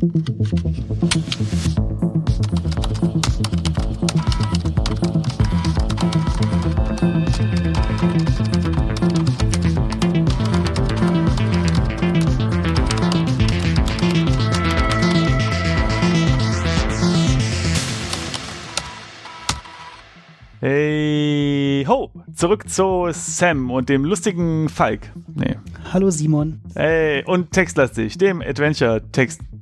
Hey, ho! Zurück zu Sam und dem lustigen Falk. Nee. Hallo Simon. Hey, und Textlastig, dem Adventure,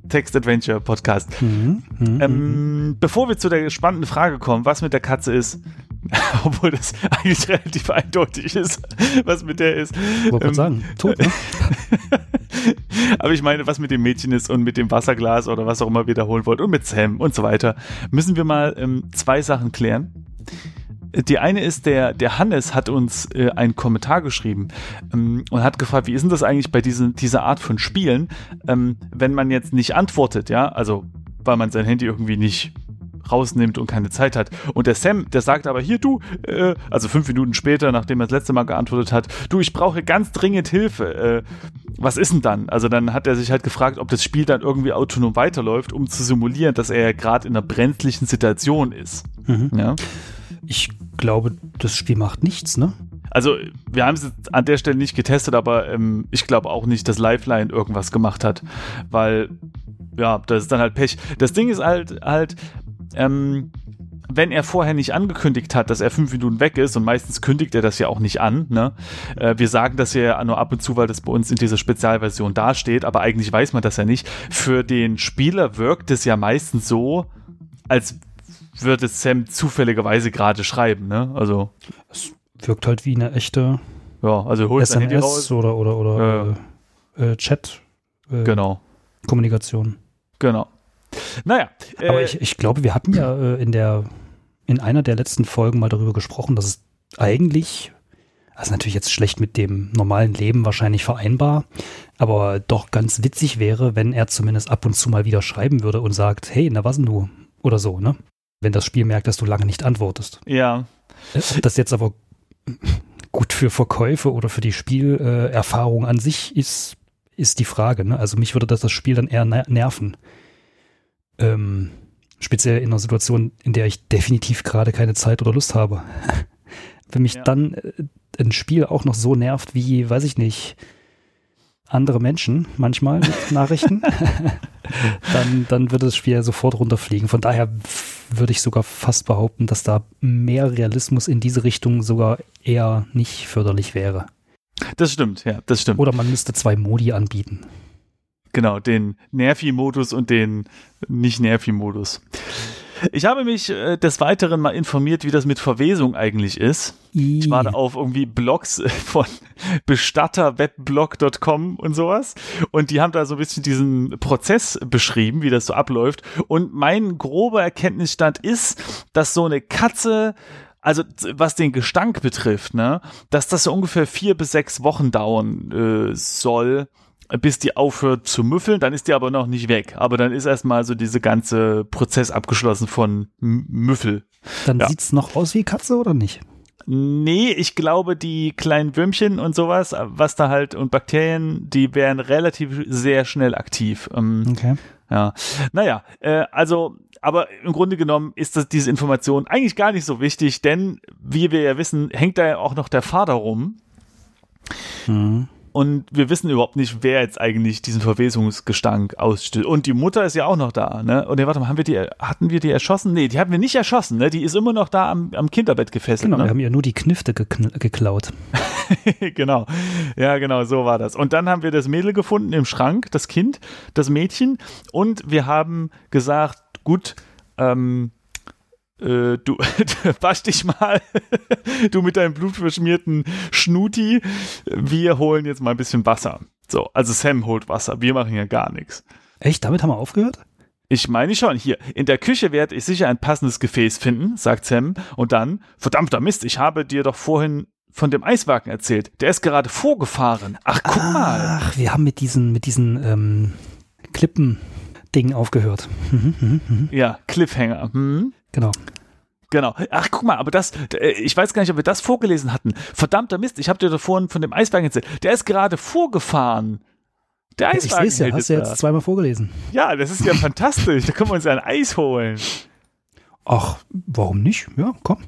Text, Text-Adventure Podcast. Mhm, mhm, Ähm, bevor wir zu der spannenden Frage kommen, was mit der Katze ist, obwohl das eigentlich relativ eindeutig ist, was mit der ist. Wollte Ähm, sagen, tot, ne? Aber ich meine, was mit dem Mädchen ist und mit dem Wasserglas oder was auch immer wiederholen wollt und mit Sam und so weiter, müssen wir mal ähm, zwei Sachen klären. Die eine ist, der, der Hannes hat uns äh, einen Kommentar geschrieben ähm, und hat gefragt, wie ist denn das eigentlich bei diesen, dieser Art von Spielen, ähm, wenn man jetzt nicht antwortet, ja, also weil man sein Handy irgendwie nicht rausnimmt und keine Zeit hat. Und der Sam, der sagt aber hier, du, äh, also fünf Minuten später, nachdem er das letzte Mal geantwortet hat, du, ich brauche ganz dringend Hilfe. Äh, was ist denn dann? Also dann hat er sich halt gefragt, ob das Spiel dann irgendwie autonom weiterläuft, um zu simulieren, dass er ja gerade in einer brenzlichen Situation ist. Mhm. Ja. Ich glaube, das Spiel macht nichts, ne? Also, wir haben es an der Stelle nicht getestet, aber ähm, ich glaube auch nicht, dass Lifeline irgendwas gemacht hat, weil, ja, das ist dann halt Pech. Das Ding ist halt, halt, ähm, wenn er vorher nicht angekündigt hat, dass er fünf Minuten weg ist, und meistens kündigt er das ja auch nicht an, ne? Äh, wir sagen das ja nur ab und zu, weil das bei uns in dieser Spezialversion dasteht, aber eigentlich weiß man das ja nicht. Für den Spieler wirkt es ja meistens so, als würde Sam zufälligerweise gerade schreiben, ne? Also, Es wirkt halt wie eine echte ja, also holt sein Handy raus. SMS oder, oder, oder äh, äh, Chat. Äh, Genau, Kommunikation. genau. Naja, Aber äh, ich, ich glaube, wir hatten ja äh, in der in einer der letzten Folgen mal darüber gesprochen, dass es eigentlich, also natürlich jetzt schlecht mit dem normalen Leben wahrscheinlich vereinbar, aber doch ganz witzig wäre, wenn er zumindest ab und zu mal wieder schreiben würde und sagt, hey, na was denn du? Oder so, ne? Wenn das Spiel merkt, dass du lange nicht antwortest. ja, Ob das jetzt aber gut für Verkäufe oder für die Spielerfahrung äh, Erfahrung an sich ist, ist die Frage. Ne? Also mich würde das das Spiel dann eher ner- nerven. Ähm, speziell in einer Situation, in der ich definitiv gerade keine Zeit oder Lust habe. Wenn mich Ja. dann äh, ein Spiel auch noch so nervt wie, weiß ich nicht, andere Menschen manchmal mit Nachrichten, dann, dann würde das Spiel ja sofort runterfliegen. Von daher würde ich sogar fast behaupten, dass da mehr Realismus in diese Richtung sogar eher nicht förderlich wäre. das stimmt, ja, das stimmt. Oder man müsste zwei Modi anbieten. Genau, den Nervi-Modus und den Nicht-Nervi-Modus. Ich habe mich äh, des Weiteren mal informiert, wie das mit Verwesung eigentlich ist. Ich war da auf irgendwie Blogs äh, von bestatterwebblog.com und sowas. Und die haben da so ein bisschen diesen Prozess beschrieben, wie das so abläuft. Und mein grober Erkenntnisstand ist, dass so eine Katze also was den Gestank betrifft, ne, dass das so ungefähr vier bis sechs Wochen dauern äh, soll, bis die aufhört zu müffeln, dann ist die aber noch nicht weg. Aber dann ist erstmal so diese ganze Prozess abgeschlossen von M Müffel. Dann Ja. sieht's noch aus wie Katze oder nicht? Nee, ich glaube, die kleinen Würmchen und sowas, was da halt und Bakterien, die wären relativ sehr schnell aktiv. Ähm, Okay. ja, naja, äh, also, aber im Grunde genommen ist das, diese Information eigentlich gar nicht so wichtig, denn wie wir ja wissen, hängt da ja auch noch der Vater rum Mhm. Und wir wissen überhaupt nicht, wer jetzt eigentlich diesen Verwesungsgestank ausstößt. Und die Mutter ist ja auch noch da, ne? Und nee, warte mal, haben wir die, hatten wir die erschossen? Nee, die hatten wir nicht erschossen, ne? Die ist immer noch da am, am Kinderbett gefesselt, Genau, wir ne? haben ihr nur die Knifte geklaut. genau. Ja, genau, so war das. Und dann haben wir das Mädel gefunden im Schrank, das Kind, das Mädchen. Und wir haben gesagt, gut, ähm, äh, du wasch dich mal, du mit deinem blutverschmierten Schnuti. Wir holen jetzt mal ein bisschen Wasser. So, also Sam holt Wasser, wir machen ja gar nichts. Echt? Damit haben wir aufgehört? Ich meine schon, hier, in der Küche werde ich sicher ein passendes Gefäß finden, sagt Sam. Und dann, verdammter Mist, ich habe dir doch vorhin von dem Eiswagen erzählt. Der ist gerade vorgefahren. Ach, guck mal. Ach, wir haben mit diesen, mit diesen ähm, Klippen-Dingen aufgehört. Mhm, mhm, mhm. Ja, Cliffhanger. Hm? Genau. Genau. Ach, guck mal, aber das, äh, ich weiß gar nicht, ob wir das vorgelesen hatten. Verdammter Mist, ich habe dir da vorhin von dem Eiswagen erzählt. Der ist gerade vorgefahren. Der Ja, ich sehe es ja, hast du jetzt zweimal vorgelesen. Ja, das ist ja fantastisch. Da können wir uns ja ein Eis holen. Ach, warum nicht? Ja, komm.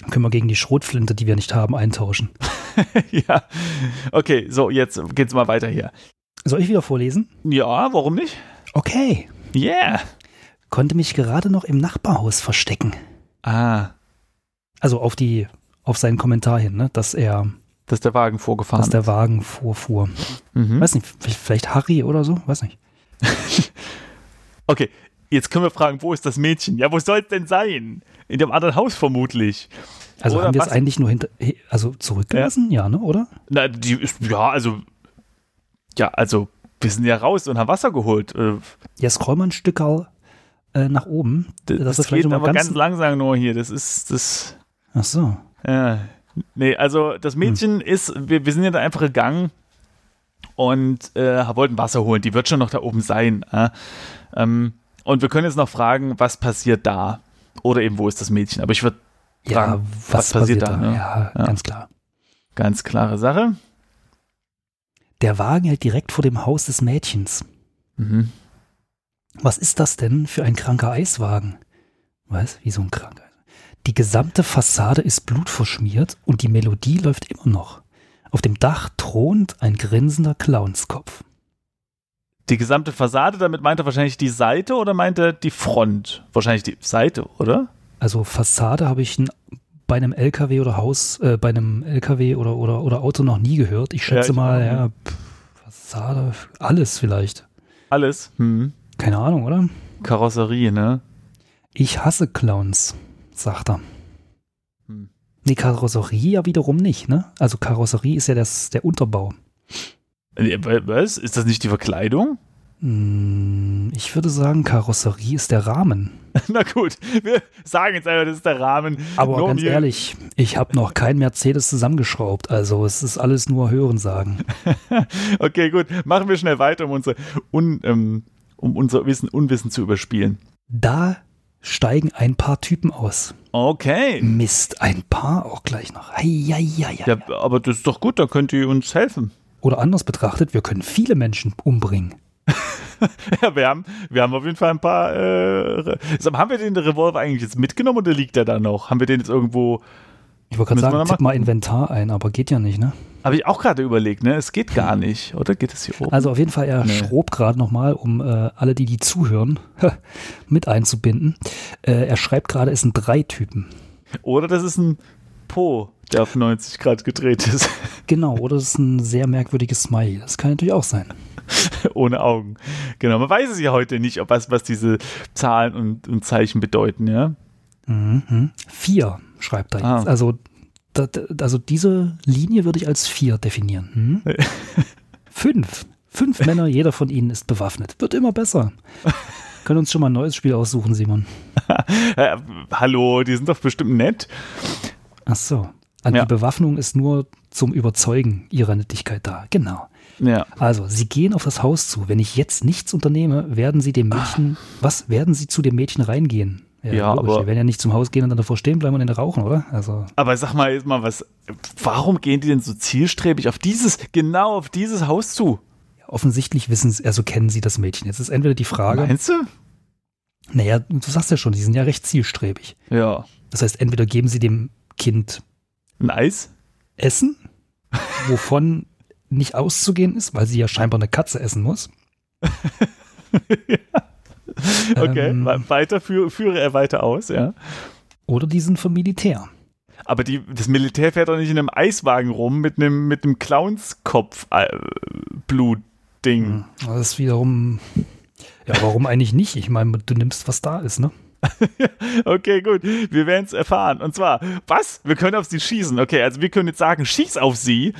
Dann können wir gegen die Schrotflinte, die wir nicht haben, eintauschen. ja. Okay, so, jetzt geht's mal weiter hier. Soll ich wieder vorlesen? Ja, warum nicht? Okay. Yeah. Konnte mich gerade noch im Nachbarhaus verstecken. Ah, Also auf die, auf seinen Kommentar hin, ne? dass er, dass der Wagen vorgefahren dass der Wagen vorfuhr. ist. Mhm. Weiß nicht, vielleicht Harry oder so? Weiß nicht. Okay, jetzt können wir fragen, wo ist das Mädchen? Ja, wo soll es denn sein? In dem anderen Haus vermutlich. Also Oder haben wir es eigentlich nur hinter, also zurückgelassen? Ja, ne, oder? Na, die ist, ja, also, ja, also, wir sind ja raus und haben Wasser geholt. Äh, Ja, scroll mal ein Stück äh, nach oben. Das, das vielleicht geht aber ganz, ganz- langsam nur hier. Das ist, das, Ach so. ja. Nee, also, das Mädchen ist, wir, wir sind ja da einfach gegangen und äh, wollten Wasser holen. Die wird schon noch da oben sein. Äh? Ähm, und wir können jetzt noch fragen, was passiert da? Oder eben, wo ist das Mädchen? Aber ich würde Ja, Fragen, was, passiert, da? ne? Ja, Ja. ganz klar. ganz klare Sache. Der Wagen hält direkt vor dem Haus des Mädchens. Mhm. Was ist das denn für ein kranker Eiswagen? Was? Wie so ein kranker? Die gesamte Fassade ist blutverschmiert und die Melodie läuft immer noch. Auf dem Dach thront ein grinsender Clownskopf. Die gesamte Fassade, damit meint er wahrscheinlich die Seite oder meint er die Front? Wahrscheinlich die Seite, oder? Also Fassade habe ich bei einem LKW oder Haus, äh, bei einem LKW oder, oder, oder Auto noch nie gehört. Ich schätze ich mal, ja, pff, Fassade, alles vielleicht. Alles. Hm. Keine Ahnung, oder? Karosserie, ne? Ich hasse Clowns, sagt er. Hm. Nee, Karosserie ja wiederum nicht, ne? Also Karosserie ist ja das, der Unterbau. Was? Ist das nicht die Verkleidung? Hm, Ich würde sagen, Karosserie ist der Rahmen. Na gut, wir sagen jetzt einfach, das ist der Rahmen. Aber Nur ganz ehrlich, ich habe noch kein Mercedes zusammengeschraubt. Also es ist alles nur Hörensagen. Okay, gut. Machen wir schnell weiter, um unser, un, ähm, um unser Wissen, Unwissen zu überspielen. Da steigen ein paar Typen aus. Okay. Mist, ein paar auch gleich noch. Eieieiei. Ja, aber das ist doch gut, da könnt ihr uns helfen. Oder anders betrachtet, wir können viele Menschen umbringen. Ja, wir haben, wir haben auf jeden Fall ein paar. Äh, haben wir den Revolver eigentlich jetzt mitgenommen oder liegt der da noch? Haben wir den jetzt irgendwo. Ich wollte gerade sagen, tipp mal Inventar ein, aber geht ja nicht, ne? Habe ich auch gerade überlegt, ne? Es geht gar nicht, oder? Geht es hier oben? Also auf jeden Fall, er Nee. schrob gerade nochmal, um äh, alle, die die zuhören, mit einzubinden. Äh, er schreibt gerade, es sind drei Typen. Oder das ist ein Po, der auf 90 Grad gedreht ist. Genau, oder es ist ein sehr merkwürdiges Smiley. Das kann natürlich auch sein. Ohne Augen. Genau, man weiß es ja heute nicht, ob was, was diese Zahlen und, und Zeichen bedeuten, ja? Mhm. Vier, schreibt er Ah. jetzt. Also, da, da, also diese Linie würde ich als vier definieren. Hm? Fünf. Fünf Männer, jeder von ihnen ist bewaffnet. Wird immer besser. Können uns schon mal ein neues Spiel aussuchen, Simon. Äh, hallo, die sind doch bestimmt nett. Ach so. An Ja. Die Bewaffnung ist nur zum Überzeugen ihrer Nettigkeit da. Genau. Ja. Also, sie gehen auf das Haus zu. Wenn ich jetzt nichts unternehme, werden sie dem Mädchen, was werden sie zu dem Mädchen reingehen? Ja, logisch. aber- Die werden ja nicht zum Haus gehen und dann davor stehen bleiben und den rauchen, oder? Also, Aber sag mal jetzt mal was, warum gehen die denn so zielstrebig auf dieses, genau auf dieses Haus zu? offensichtlich wissen sie, also kennen sie das Mädchen. Jetzt ist entweder die Frage, Meinst du? naja, du sagst ja schon, die sind ja recht zielstrebig. Ja. Das heißt, entweder geben sie dem Kind Ein Eis? Essen, wovon nicht auszugehen ist, weil sie ja scheinbar eine Katze essen muss. Okay, Ähm. we- weiter, führe, führe er weiter aus, ja. Oder die sind vom Militär. Aber die, das Militär fährt doch nicht in einem Eiswagen rum mit einem, mit einem Clownskopf äh, Blut-Ding. Das ist wiederum, ja, warum eigentlich nicht? Ich meine, du nimmst, was da ist, ne? Okay, gut. Wir werden es erfahren. Und zwar, was? Wir können auf sie schießen. Okay, also wir können jetzt sagen, schieß auf sie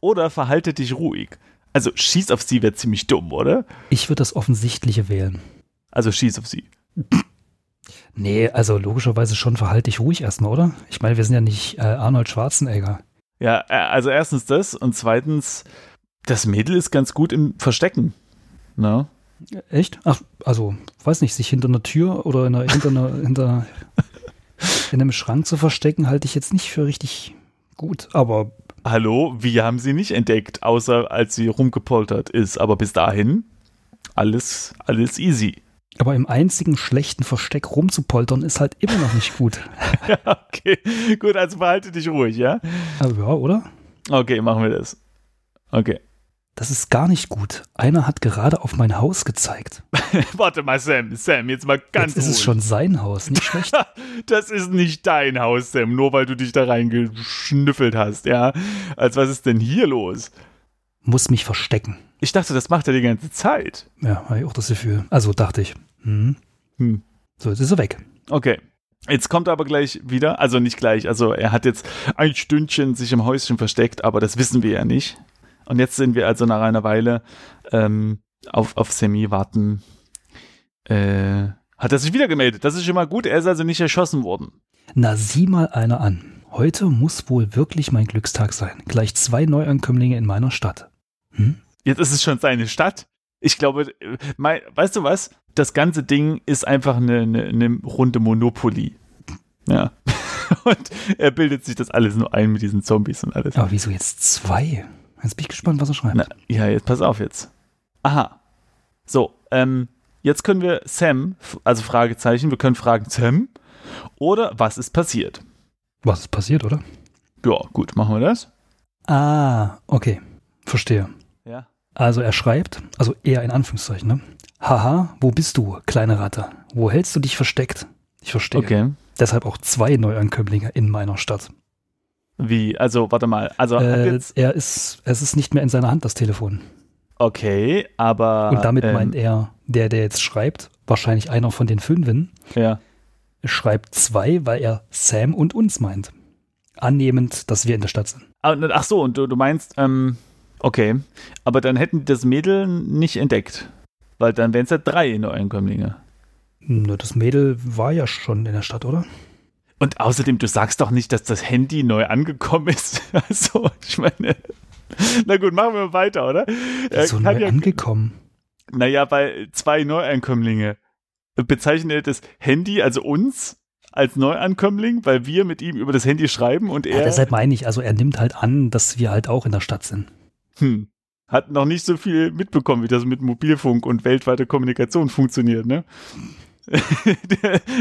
oder verhalte dich ruhig. Also schieß auf sie wäre ziemlich dumm, oder? Ich würde das Offensichtliche wählen. Also schieß auf sie. Nee, also logischerweise schon verhalte ich ruhig erstmal, oder? Ich meine, wir sind ja nicht äh, Arnold Schwarzenegger. Ja, äh, also erstens das und zweitens, das Mädel ist ganz gut im Verstecken. Ne? Echt? Ach, also, weiß nicht, sich hinter einer Tür oder in einer, hinter einer, hinter in einem Schrank zu verstecken, halte ich jetzt nicht für richtig gut. Aber hallo, wir haben sie nicht entdeckt, außer als sie rumgepoltert ist. Aber bis dahin alles, alles easy. Aber im einzigen schlechten Versteck rumzupoltern ist halt immer noch nicht gut. ja, okay. Gut, also behalte dich ruhig, ja? Also ja, oder? Okay, machen wir das. Okay. Das ist gar nicht gut. Einer hat gerade auf mein Haus gezeigt. Warte mal, Sam, Sam, jetzt mal ganz Jetzt ist es schon sein Haus, nicht schlecht. das ist nicht dein Haus, Sam, nur weil du dich da reingeschnüffelt hast, ja? Als was ist denn hier los? Muss mich verstecken. Ich dachte, das macht er die ganze Zeit. Ja, habe ich auch das Gefühl. Also dachte ich. Hm. Hm. So, jetzt ist er weg. Okay. Jetzt kommt er aber gleich wieder, also nicht gleich, also er hat jetzt ein Stündchen sich im Häuschen versteckt, aber das wissen wir ja nicht. Und jetzt sind wir also nach einer Weile ähm, auf, auf Semi warten. Äh, hat er sich wieder gemeldet? Das ist schon mal gut. Er ist also nicht erschossen worden. Na, sieh mal einer an. Heute muss wohl wirklich mein Glückstag sein. Gleich zwei Neuankömmlinge in meiner Stadt. Hm? Jetzt ist es schon seine Stadt. Ich glaube, äh, mein, weißt du was? Das ganze Ding ist einfach eine, eine, eine Runde Monopoly. Ja. Und er bildet sich das alles nur ein mit diesen Zombies und alles. Aber wieso jetzt zwei? Jetzt bin ich gespannt, was er schreibt. Na, ja, jetzt pass auf jetzt. Aha. So, ähm, jetzt können wir Sam, also Fragezeichen, wir können fragen Sam oder was ist passiert? Was ist passiert, oder? Ja, gut, machen wir das. Ah, okay. Verstehe. Ja. Also er schreibt, also er in Anführungszeichen, ne? Haha, wo bist du, kleine Ratte? Wo hältst du dich versteckt? Ich verstehe. Okay. Deshalb auch zwei Neuankömmlinge in meiner Stadt. Wie, also warte mal, also Äh, er ist, es ist nicht mehr in seiner Hand, das Telefon. okay, aber Und damit ähm, meint er, der, der jetzt schreibt, wahrscheinlich einer von den Fünfen, ja, schreibt zwei, weil er Sam und uns meint. Annehmend, dass wir in der Stadt sind. Ah, ach so, und du, du meinst, ähm, okay, aber dann hätten die das Mädel nicht entdeckt, weil dann wären es ja drei Neuankömmlinge. Nur das Mädel war ja schon in der Stadt, oder? Und außerdem, du sagst doch nicht, dass das Handy neu angekommen ist. Also, ich meine, na gut, machen wir weiter, oder? Er so kann neu ja, angekommen. naja, weil zwei Neuankömmlinge bezeichnet er das Handy, also uns, als Neuankömmling, weil wir mit ihm über das Handy schreiben und Ja, er deshalb meine ich, also er nimmt halt an, dass wir halt auch in der Stadt sind. hm, hat noch nicht so viel mitbekommen, wie das mit Mobilfunk und weltweiter Kommunikation funktioniert, ne?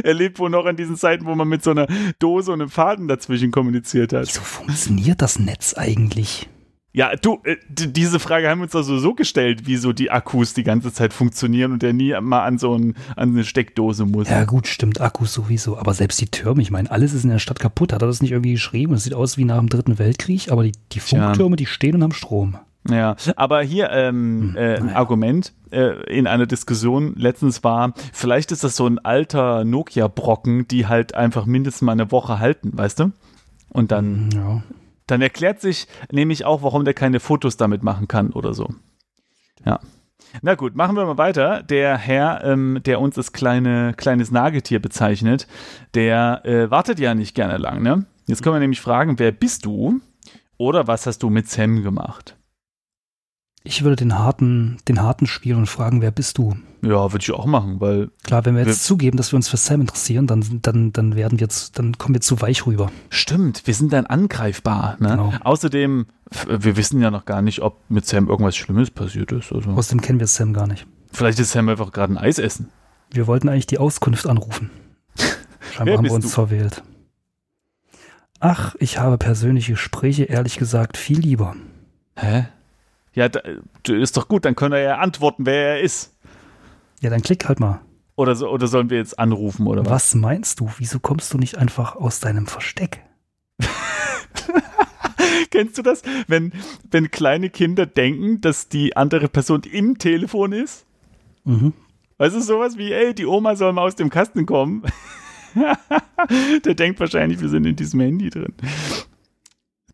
Er lebt wohl noch an diesen Zeiten, wo man mit so einer Dose und einem Faden dazwischen kommuniziert hat. Wieso funktioniert das Netz eigentlich? Ja, du, äh, diese Frage haben wir uns also so gestellt, wieso die Akkus die ganze Zeit funktionieren und der nie mal an so ein, an eine Steckdose muss. Ja gut, stimmt, Akkus sowieso. Aber selbst die Türme, ich meine, alles ist in der Stadt kaputt. Hat er das nicht irgendwie geschrieben? Es sieht aus wie nach dem Dritten Weltkrieg, aber die, die. Funktürme, die stehen und haben Strom. Ja, aber hier ähm, Hm, äh, ein. Argument äh, in einer Diskussion letztens war, vielleicht ist das so ein alter Nokia-Brocken, die halt einfach mindestens mal eine Woche halten, weißt du? Und dann, Ja. dann erklärt sich nämlich auch, warum der keine Fotos damit machen kann oder so. Ja. Na gut, machen wir mal weiter. Der Herr, ähm, der uns als kleine, kleines Nagetier bezeichnet, der äh, wartet ja nicht gerne lang, ne? Jetzt können wir nämlich fragen, wer bist du? Oder was hast du mit Sam gemacht? Ich würde den harten, den harten spielen und fragen, wer bist du? Ja, würde ich auch machen, weil Klar, wenn wir jetzt Wir- zugeben, dass wir uns für Sam interessieren, dann, dann, dann werden wir jetzt, dann kommen wir zu weich rüber. stimmt, wir sind dann angreifbar. Ne? Genau. Außerdem, wir wissen ja noch gar nicht, ob mit Sam irgendwas Schlimmes passiert ist. Also, Außerdem kennen wir Sam gar nicht. vielleicht ist Sam einfach gerade ein Eis essen. Wir wollten eigentlich die Auskunft anrufen. Scheinbar haben wir uns du? verwählt. Ach, ich habe persönliche Gespräche ehrlich gesagt viel lieber. Hä? Ja, ist doch gut, dann können wir ja antworten, wer er ist. Ja, dann klick halt mal. Oder, so, oder sollen wir jetzt anrufen oder was? Was meinst du? Wieso kommst du nicht einfach aus deinem Versteck? Kennst du das? Wenn, wenn kleine Kinder denken, dass die andere Person im Telefon ist? Mhm. Weißt du, sowas wie, ey, die Oma soll mal aus dem Kasten kommen. Der denkt wahrscheinlich, wir sind in diesem Handy drin.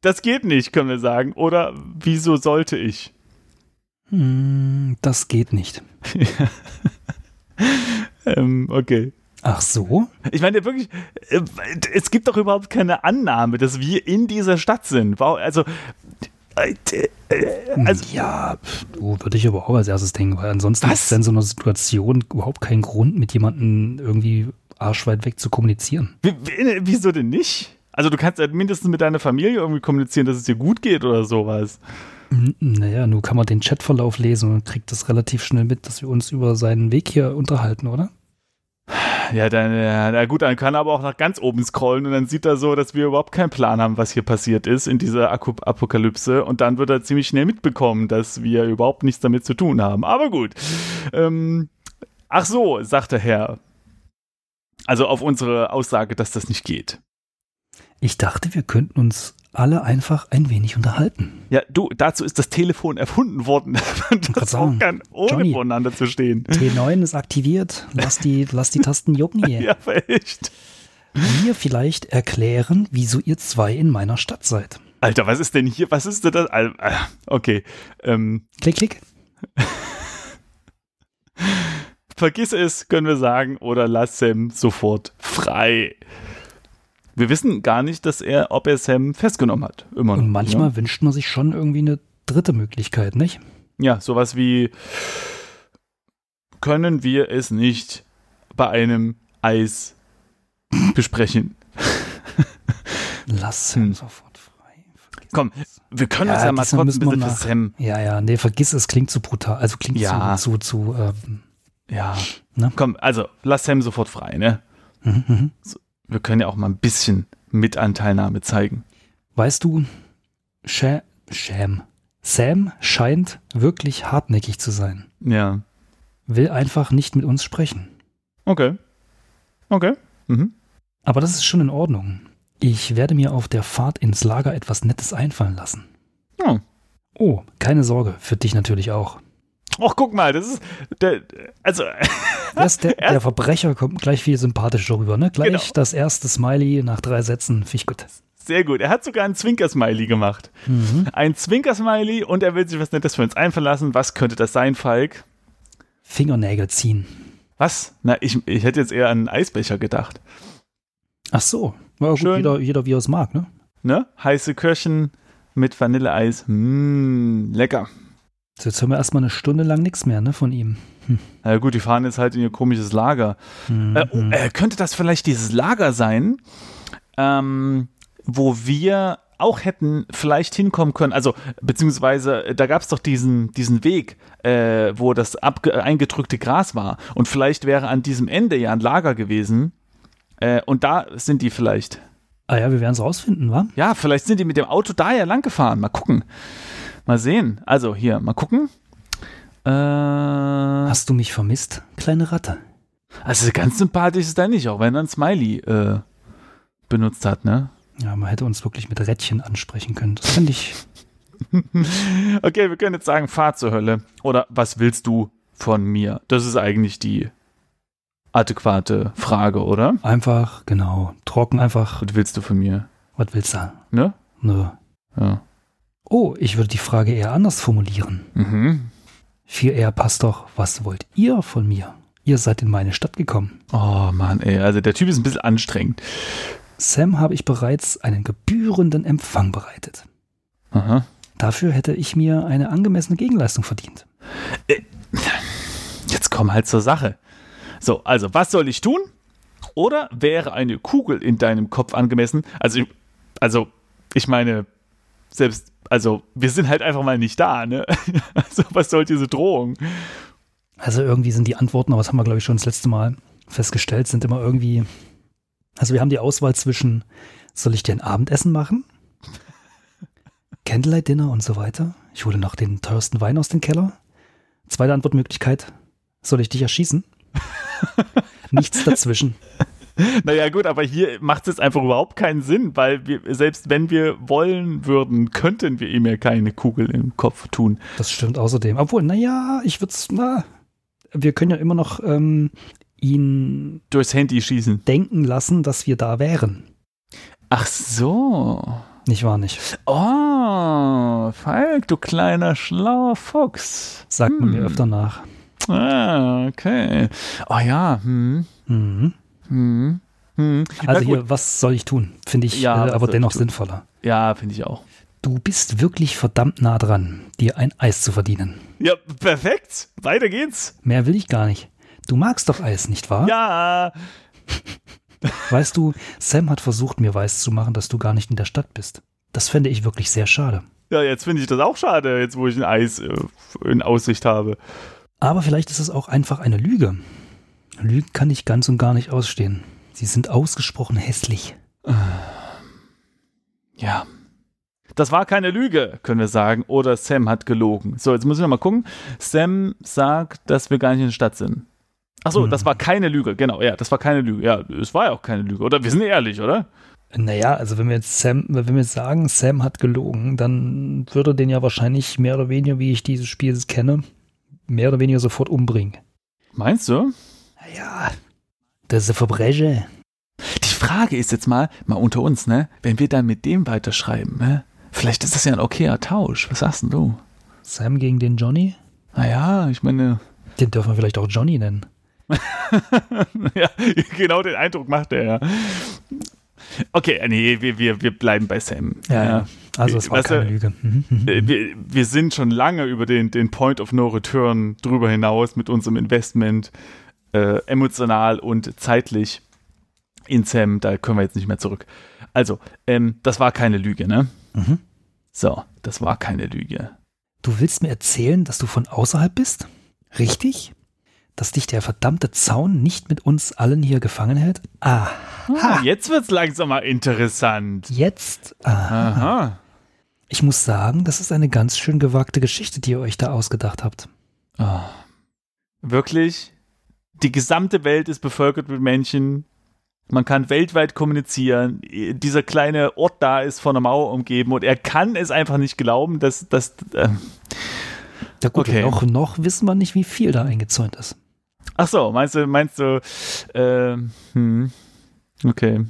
Das geht nicht, können wir sagen. Oder wieso sollte ich? Hm, das geht nicht. Ähm, okay. Ach so? Ich meine wirklich, äh, es gibt doch überhaupt keine Annahme, dass wir in dieser Stadt sind. Wow, Also, äh, äh, also ja, du würde ich aber auch als erstes denken, weil ansonsten Was? ist in so einer Situation überhaupt kein Grund, mit jemandem irgendwie arschweit weg zu kommunizieren. wie, wie, wieso denn nicht? Also du kannst ja mindestens mit deiner Familie irgendwie kommunizieren, dass es dir gut geht oder sowas. Naja, nur kann man den Chatverlauf lesen und kriegt das relativ schnell mit, dass wir uns über seinen Weg hier unterhalten, oder? Ja, dann, ja, na gut, dann kann er aber auch nach ganz oben scrollen und dann sieht er so, dass wir überhaupt keinen Plan haben, was hier passiert ist in dieser Apokalypse und dann wird er ziemlich schnell mitbekommen, dass wir überhaupt nichts damit zu tun haben. Aber gut. Ähm, ach so, sagt der Herr. Also auf unsere Aussage, dass das nicht geht. Ich dachte, wir könnten uns alle einfach ein wenig unterhalten. Ja, du, dazu ist das Telefon erfunden worden, grad das sagen, auch kann, ohne Johnny. voneinander zu stehen. T9 ist aktiviert. Lass die, lass die Tasten jucken hier. Ja, aber echt. Mir vielleicht erklären, wieso ihr zwei in meiner Stadt seid. Alter, was ist denn hier? Was ist denn das? Äh, Okay. Ähm, Klick, klick. vergiss es, können wir sagen, oder lass Sam sofort frei. Wir wissen gar nicht, dass er, ob er Sam festgenommen hat. Immer noch. Und manchmal wünscht man sich schon irgendwie eine dritte Möglichkeit, nicht? Ja, ja sowas wie können wir es nicht bei einem Eis besprechen. Lass Hm. ihn sofort frei. Vergiss Komm, es. Wir können Ja, uns ja mal kurz ein bisschen für Sam. Ja, ja, nee, vergiss es, klingt zu brutal. Also klingt Ja. zu, zu, zu ähm, Ja. Ne? Komm, also lass Sam sofort frei, ne? mhm, mhm. Wir können ja auch mal ein bisschen Mitanteilnahme zeigen. Weißt du, Sha Sham. Sam scheint wirklich hartnäckig zu sein. Ja. Will einfach nicht mit uns sprechen. Okay. Okay. Mhm. Aber das ist schon in Ordnung. Ich werde mir auf der Fahrt ins Lager etwas Nettes einfallen lassen. Oh. Oh, keine Sorge, für dich natürlich auch. Och, guck mal, das ist der, also Erst der, der Verbrecher kommt gleich viel sympathischer rüber, ne? Gleich Genau. das erste Smiley nach drei Sätzen, finde ich gut. sehr gut. Er hat sogar einen Zwinkersmiley gemacht. Mhm. Ein Zwinkersmiley und er will sich was Nettes für uns einfallen lassen. Was könnte das sein, Falk? Fingernägel ziehen. Was? Na, ich, ich hätte jetzt eher an einen Eisbecher gedacht. Ach so. Ja, gut, Schön. jeder, jeder wie er es mag, ne? Ne? Heiße Kirschen mit Vanilleeis. Mmm, lecker. So, Jetzt hören wir erstmal eine Stunde lang nichts mehr, ne, von ihm. Na gut, die fahren jetzt halt in ihr komisches Lager. Mhm. Äh, oh, äh, könnte das vielleicht dieses Lager sein, ähm, wo wir auch hätten vielleicht hinkommen können, also beziehungsweise äh, da gab es doch diesen, diesen Weg, äh, wo das eingedrückte Gras war und vielleicht wäre an diesem Ende ja ein Lager gewesen äh, und da sind die vielleicht. ah ja, wir werden es rausfinden, wa? Ja, vielleicht sind die mit dem Auto da ja lang gefahren. Mal gucken. Mal sehen. Also hier, mal gucken. Äh, Hast du mich vermisst, kleine Ratte? also ganz sympathisch ist er nicht, auch wenn er ein Smiley äh, benutzt hat, ne? Ja, man hätte uns wirklich mit Rädchen ansprechen können. Das finde ich. Okay, wir können jetzt sagen, fahr zur Hölle. Oder was willst du von mir? Das ist eigentlich die adäquate Frage, oder? Einfach, genau, trocken einfach. Was willst du von mir? Was willst du? Ne? Nö. Ja. Oh, ich würde die Frage eher anders formulieren. Mhm. Viel eher passt doch, was wollt ihr von mir? Ihr seid in meine Stadt gekommen. Oh Mann, ey, also der Typ ist ein bisschen anstrengend. Sam habe ich bereits einen gebührenden Empfang bereitet. Aha. Dafür hätte ich mir eine angemessene Gegenleistung verdient. Jetzt komm halt zur Sache. So, also, was soll ich tun? Oder wäre eine Kugel in deinem Kopf angemessen? Also, also, ich meine, selbst, also, wir sind halt einfach mal nicht da, ne? Also, was soll diese Drohung? Also irgendwie sind die Antworten, aber das haben wir, glaube ich, schon das letzte Mal festgestellt, sind immer irgendwie. Also wir haben die Auswahl zwischen, soll ich dir ein Abendessen machen? Candlelight Dinner und so weiter. Ich hole noch den teuersten Wein aus dem Keller. Zweite Antwortmöglichkeit, soll ich dich erschießen? Nichts dazwischen. Naja, gut, aber hier macht es jetzt einfach überhaupt keinen Sinn, weil wir, selbst wenn wir wollen würden, könnten wir ihm ja keine Kugel im Kopf tun. Das stimmt außerdem. Obwohl, naja, ich würde es, na, wir können ja immer noch ähm, ihn Durchs Handy schießen. denken lassen, dass wir da wären. Ach so. Nicht wahr nicht? Oh, Falk, du kleiner schlauer Fuchs. Sagt man mir Hm. öfter nach. Ah, okay. Oh ja, hm, Mhm. Hm, hm. Na Also hier, was soll ich tun? Finde ich Ja, äh, aber dennoch sinnvoller. Ja, finde ich auch. Du bist wirklich verdammt nah dran, dir ein Eis zu verdienen. Ja, perfekt. Weiter geht's. Mehr will ich gar nicht. Du magst doch Eis, nicht wahr? Ja. Weißt du, Sam hat versucht, mir weiszumachen, dass du gar nicht in der Stadt bist. Das fände ich wirklich sehr schade. Ja, jetzt finde ich das auch schade, jetzt wo ich ein Eis äh, in Aussicht habe. Aber vielleicht ist es auch einfach eine Lüge. Lügen kann ich ganz und gar nicht ausstehen. Sie sind ausgesprochen hässlich. Ja. Das war keine Lüge, können wir sagen. Oder Sam hat gelogen. So, jetzt müssen wir mal gucken. Sam sagt, dass wir gar nicht in der Stadt sind. Achso, Hm. das war keine Lüge, genau, ja, das war keine Lüge. Ja, es war ja auch keine Lüge, oder? Wir sind ehrlich, oder? Naja, also wenn wir jetzt Sam, wenn wir jetzt sagen, Sam hat gelogen, dann würde den ja wahrscheinlich mehr oder weniger, wie ich dieses Spiel kenne, mehr oder weniger sofort umbringen. Meinst du? Naja, das ist ein Verbrecher. Die Frage ist jetzt mal, mal unter uns, ne? Wenn wir dann mit dem weiterschreiben, ne? Vielleicht ist das ja ein okayer Tausch. Was sagst denn du? Sam gegen den Johnny? Naja, ich meine, Den dürfen wir vielleicht auch Johnny nennen. ja, genau den Eindruck macht er, ja. Okay, nee, wir, wir, wir bleiben bei Sam. Also es war Weißt keine Lüge. Mhm, mhm. Äh, Wir, wir sind schon lange über den, den Point of No Return drüber hinaus mit unserem Investment, äh, emotional und zeitlich in Sam. Da können wir jetzt nicht mehr zurück. Also, ähm, das war keine Lüge, ne? Mhm. So, das war keine Lüge. Du willst mir erzählen, dass du von außerhalb bist? Richtig? Dass dich der verdammte Zaun nicht mit uns allen hier gefangen hält? Ah, Ah, jetzt wird's langsam mal interessant. jetzt? Aha. Aha. Ich muss sagen, das ist eine ganz schön gewagte Geschichte, die ihr euch da ausgedacht habt. Ah. Wirklich? Die gesamte Welt ist bevölkert mit Menschen. Man kann weltweit kommunizieren. Dieser kleine Ort da ist von einer Mauer umgeben und er kann es einfach nicht glauben, dass, dass äh, Ja gut, Okay. noch, noch wissen wir nicht, wie viel da eingezäunt ist. Ach so, meinst du, meinst du, äh, hm, okay.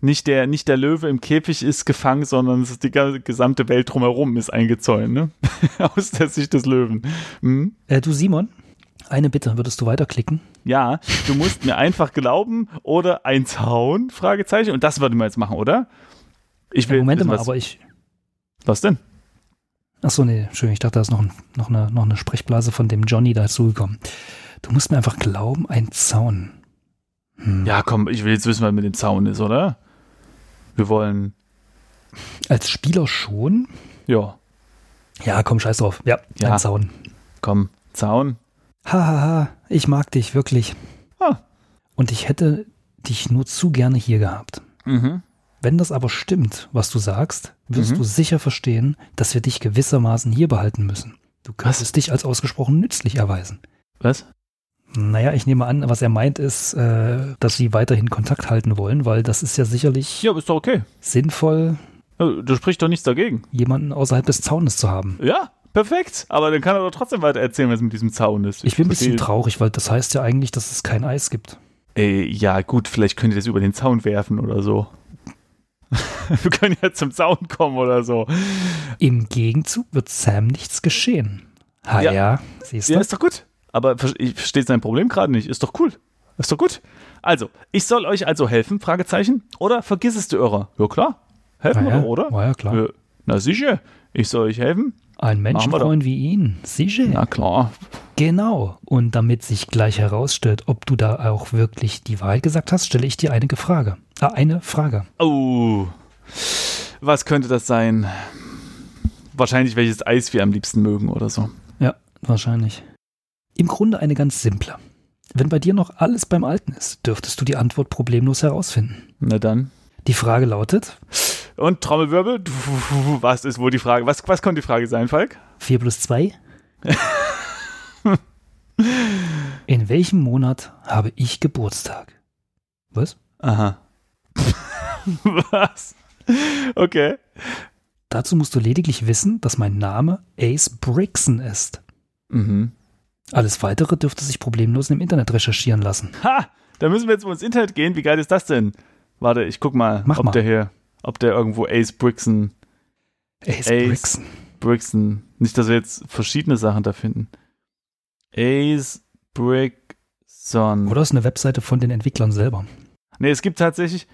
Nicht der, nicht der Löwe im Käfig ist gefangen, sondern es ist die gesamte Welt drumherum ist eingezäunt, ne? Aus der Sicht des Löwen. Hm? Äh, du Simon, eine Bitte, würdest du weiterklicken? Ja, du musst mir einfach glauben oder eins hauen? Fragezeichen. Und das würden wir jetzt machen, oder? Ich will. Moment wissen, mal, aber ich. was denn? Achso, nee, Entschuldigung, ich dachte, da ist noch, ein, noch, eine, noch eine Sprechblase von dem Johnny dazugekommen. Du musst mir einfach glauben, ein Zaun. Hm. Ja, komm, ich will jetzt wissen, was mit dem Zaun ist, oder? Wir wollen. Als Spieler schon? Ja, Ja, komm, scheiß drauf. Ja, Ja. ein Zaun. komm, Zaun. Hahaha, ich mag dich wirklich. Ah. Und ich hätte dich nur zu gerne hier gehabt. Mhm. Wenn das aber stimmt, was du sagst, wirst Mhm. du sicher verstehen, dass wir dich gewissermaßen hier behalten müssen. Du könntest dich als ausgesprochen nützlich erweisen. Was? Naja, ich nehme an, was er meint ist, äh, dass sie weiterhin Kontakt halten wollen, weil das ist ja sicherlich Ja, ist doch okay. sinnvoll, Äh, Du sprichst doch nichts dagegen. jemanden außerhalb des Zaunes zu haben. Ja, perfekt. Aber dann kann er doch trotzdem weiter erzählen, was mit diesem Zaun ist. Ich bin ein bisschen traurig, weil das heißt ja eigentlich, dass es kein Eis gibt. Ey, ja, gut, vielleicht könnt ihr das über den Zaun werfen oder so. Wir können ja zum Zaun kommen oder so. Im Gegenzug wird Sam nichts geschehen. Ha Ja. ja, siehst du? Ja, ist doch gut. Aber ich verstehe sein Problem gerade nicht. Ist doch cool. Ist doch gut. Also, ich soll euch also helfen? Fragezeichen. Oder vergiss es, du Irrer. Ja, klar. Helfen Na wir ja, doch, oder? ja klar. Ja, na sicher. Ich soll euch helfen? Ein. Menschenfreund wie ihn, sicher. Na klar. Genau. Und damit sich gleich herausstellt, ob du da auch wirklich die Wahrheit gesagt hast, stelle ich dir einige Frage. Ah, eine Frage. Oh. Was könnte das sein? Wahrscheinlich welches Eis wir am liebsten mögen oder so. Ja, wahrscheinlich. Im Grunde eine ganz simple. Wenn bei dir noch alles beim Alten ist, dürftest du die Antwort problemlos herausfinden. Na dann. Die Frage lautet, Und Trommelwirbel? Was ist wohl die Frage? Was, was könnte die Frage sein, Falk? 4 plus 2? In welchem Monat habe ich Geburtstag? Was? Aha. was? Okay. Dazu musst du lediglich wissen, dass mein Name Ace Brixen ist. Mhm. Alles weitere dürfte sich problemlos im Internet recherchieren lassen. Ha! Da müssen wir jetzt mal ins Internet gehen. Wie geil ist das denn? Warte, ich guck mal, Mach ob mal. der hier, ob der irgendwo Ace Brixen, Ace, Ace. Brixen. Brixen, nicht, dass wir jetzt verschiedene Sachen da finden. Ace Brixon. Oder ist eine Webseite von den Entwicklern selber. Nee, es gibt tatsächlich,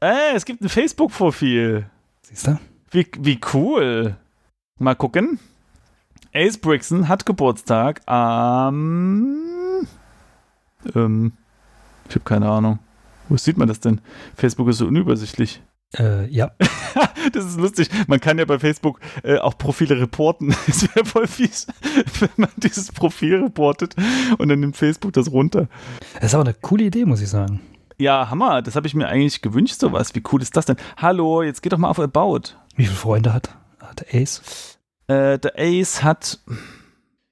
äh, es gibt ein Facebook-Profil. Siehst du? Wie, wie cool. Mal gucken. Ace Brixen hat Geburtstag am. Ähm, ich habe keine Ahnung. Wo sieht man das denn? Facebook ist so unübersichtlich. Äh, ja. das ist lustig. Man kann ja bei Facebook äh, auch Profile reporten. Es wäre voll fies, wenn man dieses Profil reportet und dann nimmt Facebook das runter. Das ist aber eine coole Idee, muss ich sagen. Ja, Hammer. Das habe ich mir eigentlich gewünscht, sowas. Wie cool ist das denn? Hallo, jetzt geht doch mal auf About. Wie viele Freunde hat, hat Ace? Äh, der Ace hat.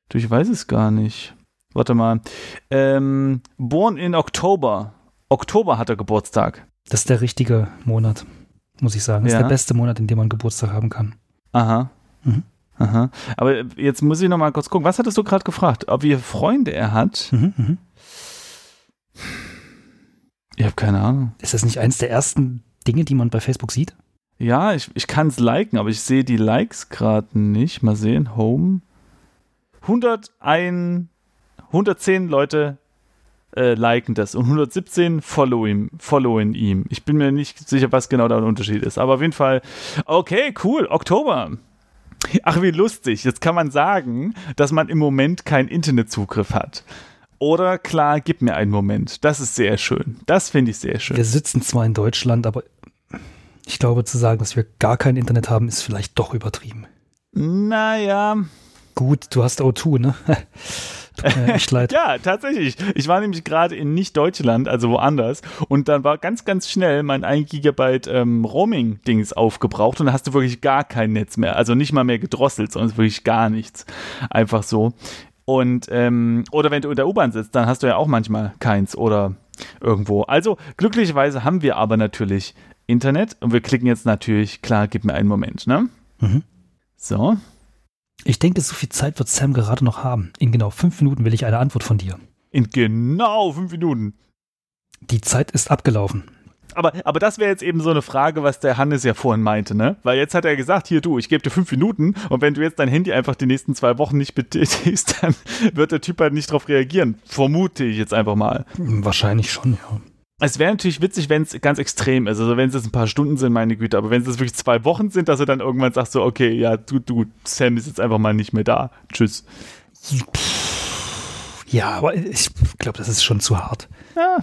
Du, ich weiß es gar nicht. Warte mal. Ähm, born in Oktober. Oktober hat er Geburtstag. Das ist der richtige Monat, muss ich sagen. Das Ja. ist der beste Monat, in dem man Geburtstag haben kann. Aha. Mhm. Aha. Aber jetzt muss ich noch mal kurz gucken. Was hattest du gerade gefragt? Ob viele Freunde er hat? Mhm, mhm. Ich habe keine Ahnung. Ist das nicht eins der ersten Dinge, die man bei Facebook sieht? Ja, ich, ich kann es liken, aber ich sehe die Likes gerade nicht. Mal sehen. Home. 101, 110 Leute äh, liken das und 117 followen, followen ihm. Ich bin mir nicht sicher, was genau da der Unterschied ist. Aber auf jeden Fall, okay, cool, Oktober. Ach, wie lustig. Jetzt kann man sagen, dass man im Moment keinen Internetzugriff hat. Oder klar, gib mir einen Moment. Das ist sehr schön. Das finde ich sehr schön. Wir sitzen zwar in Deutschland, aber ich glaube, zu sagen, dass wir gar kein Internet haben, ist vielleicht doch übertrieben. Naja, Gut, du hast O2, ne? Tut mir echt leid. Ja, tatsächlich. Ich war nämlich gerade in Nicht-Deutschland, also woanders, und dann war ganz, ganz schnell mein 1 Gigabyte ähm, Roaming-Dings aufgebraucht und dann hast du wirklich gar kein Netz mehr. Also nicht mal mehr gedrosselt, sondern wirklich gar nichts. Einfach so. Und, ähm, oder wenn du in der U-Bahn sitzt, dann hast du ja auch manchmal keins oder irgendwo. Also glücklicherweise haben wir aber natürlich Internet und wir klicken jetzt natürlich, klar, gib mir einen Moment, ne? Mhm. So. Ich denke, so viel Zeit wird Sam gerade noch haben. In genau fünf Minuten will ich eine Antwort von dir. In genau fünf Minuten. Die Zeit ist abgelaufen. Aber, aber das wäre jetzt eben so eine Frage, was der Hannes ja vorhin meinte, ne? Weil jetzt hat er gesagt, hier du, ich gebe dir fünf Minuten und wenn du jetzt dein Handy einfach die nächsten zwei Wochen nicht betätigst, dann wird der Typ halt nicht drauf reagieren. Vermute ich jetzt einfach mal. Wahrscheinlich schon, ja. Es wäre natürlich witzig, wenn es ganz extrem ist. Also wenn es jetzt ein paar Stunden sind, meine Güte, aber wenn es jetzt wirklich zwei Wochen sind, dass er dann irgendwann sagt so, okay, ja, du, du, Sam ist jetzt einfach mal nicht mehr da. Tschüss. Ja, aber ich glaube, das ist schon zu hart. Ja.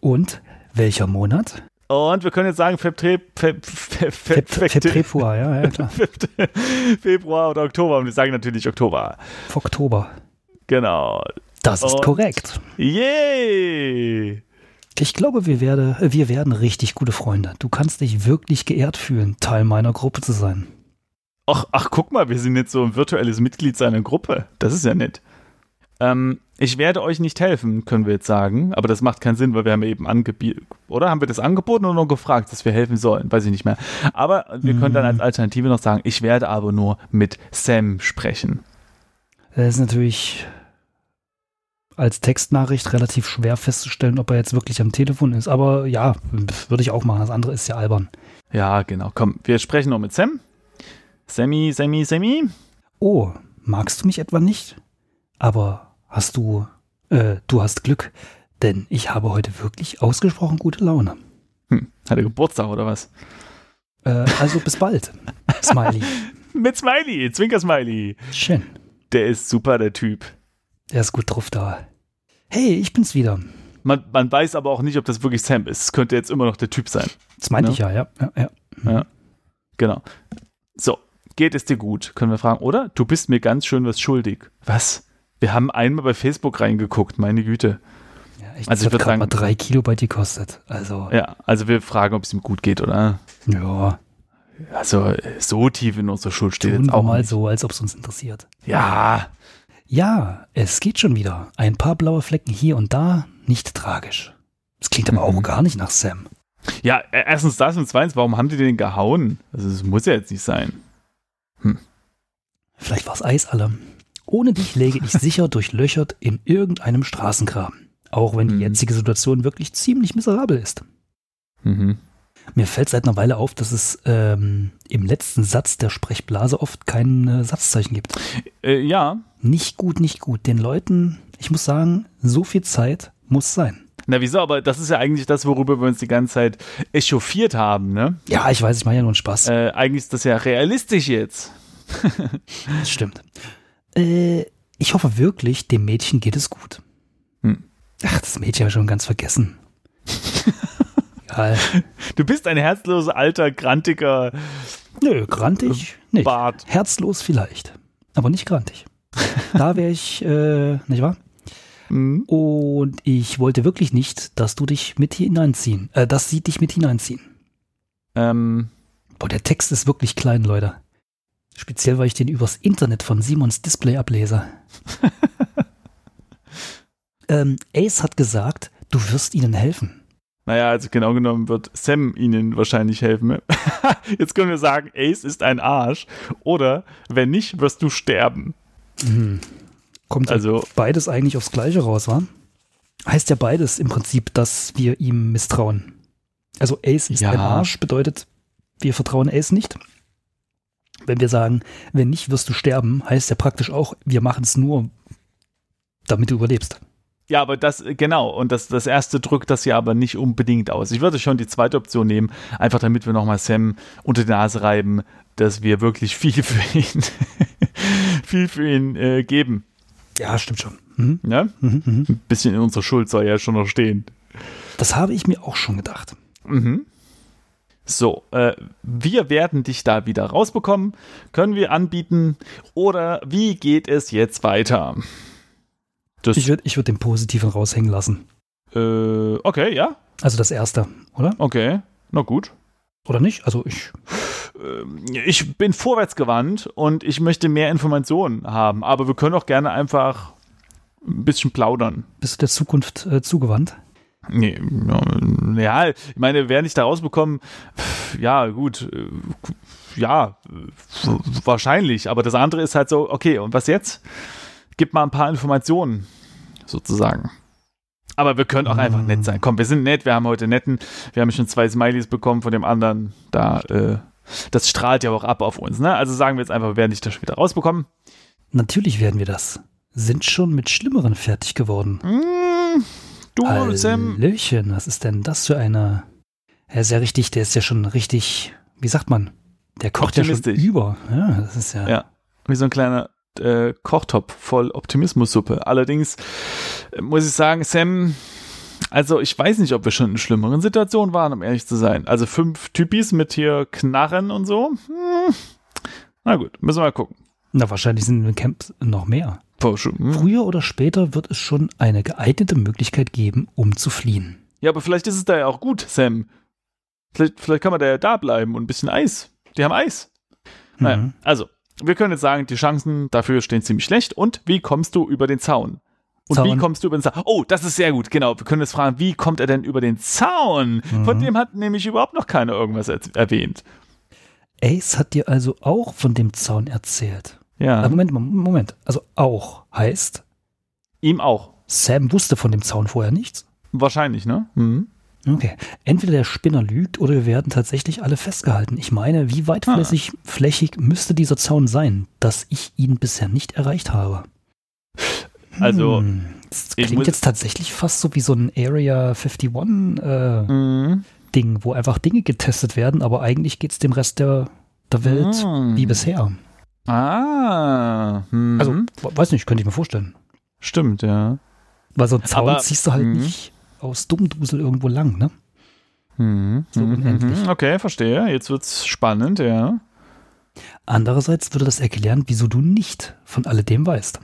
Und welcher Monat? Und wir können jetzt sagen, Feb, Feb, Feb, Feb, Feb, Feb- Feb- Februar, ja, ja, klar. Februar oder Oktober. Und wir sagen natürlich Oktober. Oktober. Genau. Das ist korrekt. Yay! Ich glaube, wir, werde, wir werden richtig gute Freunde. Du kannst dich wirklich geehrt fühlen, Teil meiner Gruppe zu sein. Ach, ach, guck mal, wir sind jetzt so ein virtuelles Mitglied seiner Gruppe. Das ist ja nett. Ähm, ich werde euch nicht helfen, können wir jetzt sagen. Aber das macht keinen Sinn, weil wir haben eben angeboten. Oder haben wir das angeboten oder nur gefragt, dass wir helfen sollen? Weiß ich nicht mehr. Aber wir können dann als Alternative noch sagen, ich werde aber nur mit Sam sprechen. Es ist natürlich als Textnachricht relativ schwer festzustellen, ob er jetzt wirklich am Telefon ist. Aber ja, würde ich auch machen. Das andere ist ja albern. Ja, genau. Komm, wir sprechen noch mit Sam. Sammy, Sammy, Sammy. Oh, magst du mich etwa nicht? Aber hast du, äh, du hast Glück, denn ich habe heute wirklich ausgesprochen gute Laune. Hm, hat er Geburtstag oder was? Äh, also bis bald, Smiley. Mit Smiley, Zwinker-Smiley. Schön. Der ist super, der Typ. Er ist gut drauf da. Hey, ich bin's wieder. Man, man weiß aber auch nicht, ob das wirklich Sam ist. Es könnte jetzt immer noch der Typ sein. Das meinte Ja. ich ja, ja. ja, ja. Ja. Genau. So, geht es dir gut? Können wir fragen, oder? Du bist mir ganz schön was schuldig. Was? Wir haben einmal bei Facebook reingeguckt, meine Güte. ja ich, Also ich das hat würd gerade sagen- mal drei Kilobyte gekostet. Also, Ja, also wir fragen, ob es ihm gut geht, oder? ja, Also so tief in unserer Schuld steht tun jetzt wir auch mal nicht. so, als ob es uns interessiert. Ja, Ja, es geht schon wieder. Ein paar blaue Flecken hier und da, nicht tragisch. Das klingt aber Mhm. auch gar nicht nach Sam. ja, äh, erstens das und zweitens, warum haben die den gehauen? Also das muss ja jetzt nicht sein. Vielleicht war's Eis alle. Ohne dich läge ich sicher durchlöchert in irgendeinem Straßengraben. Auch wenn die Mhm. jetzige Situation wirklich ziemlich miserabel ist. Mhm. Mir fällt seit einer Weile auf, dass es ähm, im letzten Satz der Sprechblase oft kein äh, Satzzeichen gibt. Äh, ja, Nicht gut, nicht gut. Den Leuten, ich muss sagen, so viel Zeit muss sein. na wieso, aber das ist ja eigentlich das, worüber wir uns die ganze Zeit echauffiert haben, ne? Ja, ich weiß, ich mache ja nur einen Spaß. Äh, eigentlich ist das ja realistisch jetzt. Das stimmt. Äh, ich hoffe wirklich, dem Mädchen geht es gut. Hm. Ach, das Mädchen habe ich schon ganz vergessen. Total. Du bist ein herzloser, alter, grantiger Nö, grantig nicht. Bart. Herzlos vielleicht, aber nicht grantig. Da wäre ich, äh, nicht wahr? Mhm. Und ich wollte wirklich nicht, dass du dich mit hineinziehen, äh, dass sie dich mit hineinziehen. Ähm, Boah, der Text ist wirklich klein, Leute. Speziell, weil ich den übers Internet von Simons Display ablese. ähm, Ace hat gesagt, du wirst ihnen helfen. Naja, also genau genommen wird Sam ihnen wahrscheinlich helfen. Jetzt können wir sagen, Ace ist ein Arsch. Oder, wenn nicht, wirst du sterben. Mhm. Kommt also Also, beides eigentlich aufs Gleiche raus, wa? Heißt ja beides im Prinzip, dass wir ihm misstrauen. Also Ace ist Ja. ein Arsch, bedeutet, wir vertrauen Ace nicht. Wenn wir sagen, wenn nicht, wirst du sterben, heißt ja praktisch auch, wir machen es nur, damit du überlebst. Ja, aber das, genau, und das, das erste drückt das ja aber nicht unbedingt aus. Ich würde schon die zweite Option nehmen, einfach damit wir nochmal Sam unter die Nase reiben, dass wir wirklich viel für ihn, viel für ihn äh, geben. Ja, stimmt schon. Mhm. Ne? Mhm, mhm. Ein bisschen in unserer Schuld soll ja schon noch stehen. Das habe ich mir auch schon gedacht. Mhm. So, äh, wir werden dich da wieder rausbekommen. Können wir anbieten? Oder wie geht es jetzt weiter? Das, Ich würde ich würd den Positiven raushängen lassen. äh, okay, ja, Also das Erste, oder? okay, na gut. Oder nicht? Also ich, Ähm, Ich bin vorwärtsgewandt und ich möchte mehr Informationen haben, aber wir können auch gerne einfach ein bisschen plaudern. bist du der Zukunft äh, zugewandt? Nee, ja, ich meine, werde ich da rausbekommen, ja, gut, äh, ja, wahrscheinlich, aber das andere ist halt so, okay, und was jetzt? Gib mal ein paar Informationen, sozusagen. Aber wir können auch einfach nett sein. Komm, wir sind nett, wir haben heute netten, wir haben schon zwei Smileys bekommen von dem anderen, da, äh, das strahlt ja auch ab auf uns, ne? Also sagen wir jetzt einfach, wir werden dich da schon wieder rausbekommen. Natürlich werden wir das. Sind schon mit Schlimmeren fertig geworden. Mm, du, Sam, Hallöchen, was ist denn das für eine? Er ist ja richtig, der ist ja schon richtig, wie sagt man? Der kocht ja schon über. Ja, das ist ja. Ja, wie so ein kleiner äh, Kochtopf voll Optimismussuppe. Allerdings äh, muss ich sagen, Sam, also ich weiß nicht, ob wir schon in schlimmeren Situationen waren, um ehrlich zu sein. Also fünf Typis mit hier Knarren und so. Hm. Na gut, müssen wir mal gucken. Na, wahrscheinlich sind im Camp noch mehr. Hm. Früher oder später wird es schon eine geeignete Möglichkeit geben, um zu fliehen. Ja, aber vielleicht ist es da ja auch gut, Sam. Vielleicht, vielleicht kann man da ja da bleiben und ein bisschen Eis. Die haben Eis. Naja, Mhm. also, wir können jetzt sagen, die Chancen dafür stehen ziemlich schlecht. Und wie kommst du über den Zaun? Und wie Zaun. kommst du über den Zaun? Oh, das ist sehr gut, genau. Wir können jetzt fragen, wie kommt er denn über den Zaun? Von Mhm. dem hat nämlich überhaupt noch keiner irgendwas er erwähnt. Ace hat dir also auch von dem Zaun erzählt. Ja, Aber Moment, Moment, Moment. Also auch heißt, ihm auch. Sam wusste von dem Zaun vorher nichts. Wahrscheinlich, ne? Mhm. Okay. Entweder der Spinner lügt oder wir werden tatsächlich alle festgehalten. Ich meine, wie weitflächig flächig müsste dieser Zaun sein, dass ich ihn bisher nicht erreicht habe? Also, Hm, das klingt jetzt tatsächlich fast so wie so ein Area 51 äh, Mhm. Ding, wo einfach Dinge getestet werden, aber eigentlich geht es dem Rest der, der Welt Mhm. wie bisher. Ah. Mhm. Also, weiß nicht, könnte ich mir vorstellen. stimmt, ja. Weil so einen Zaun Aber- ziehst du halt Mhm. nicht aus Dummdusel irgendwo lang, ne? Mhm. So Mhm. unendlich. Mhm. Okay, verstehe. Jetzt wird's spannend, ja. Andererseits würde das erklären, wieso du nicht von alledem weißt.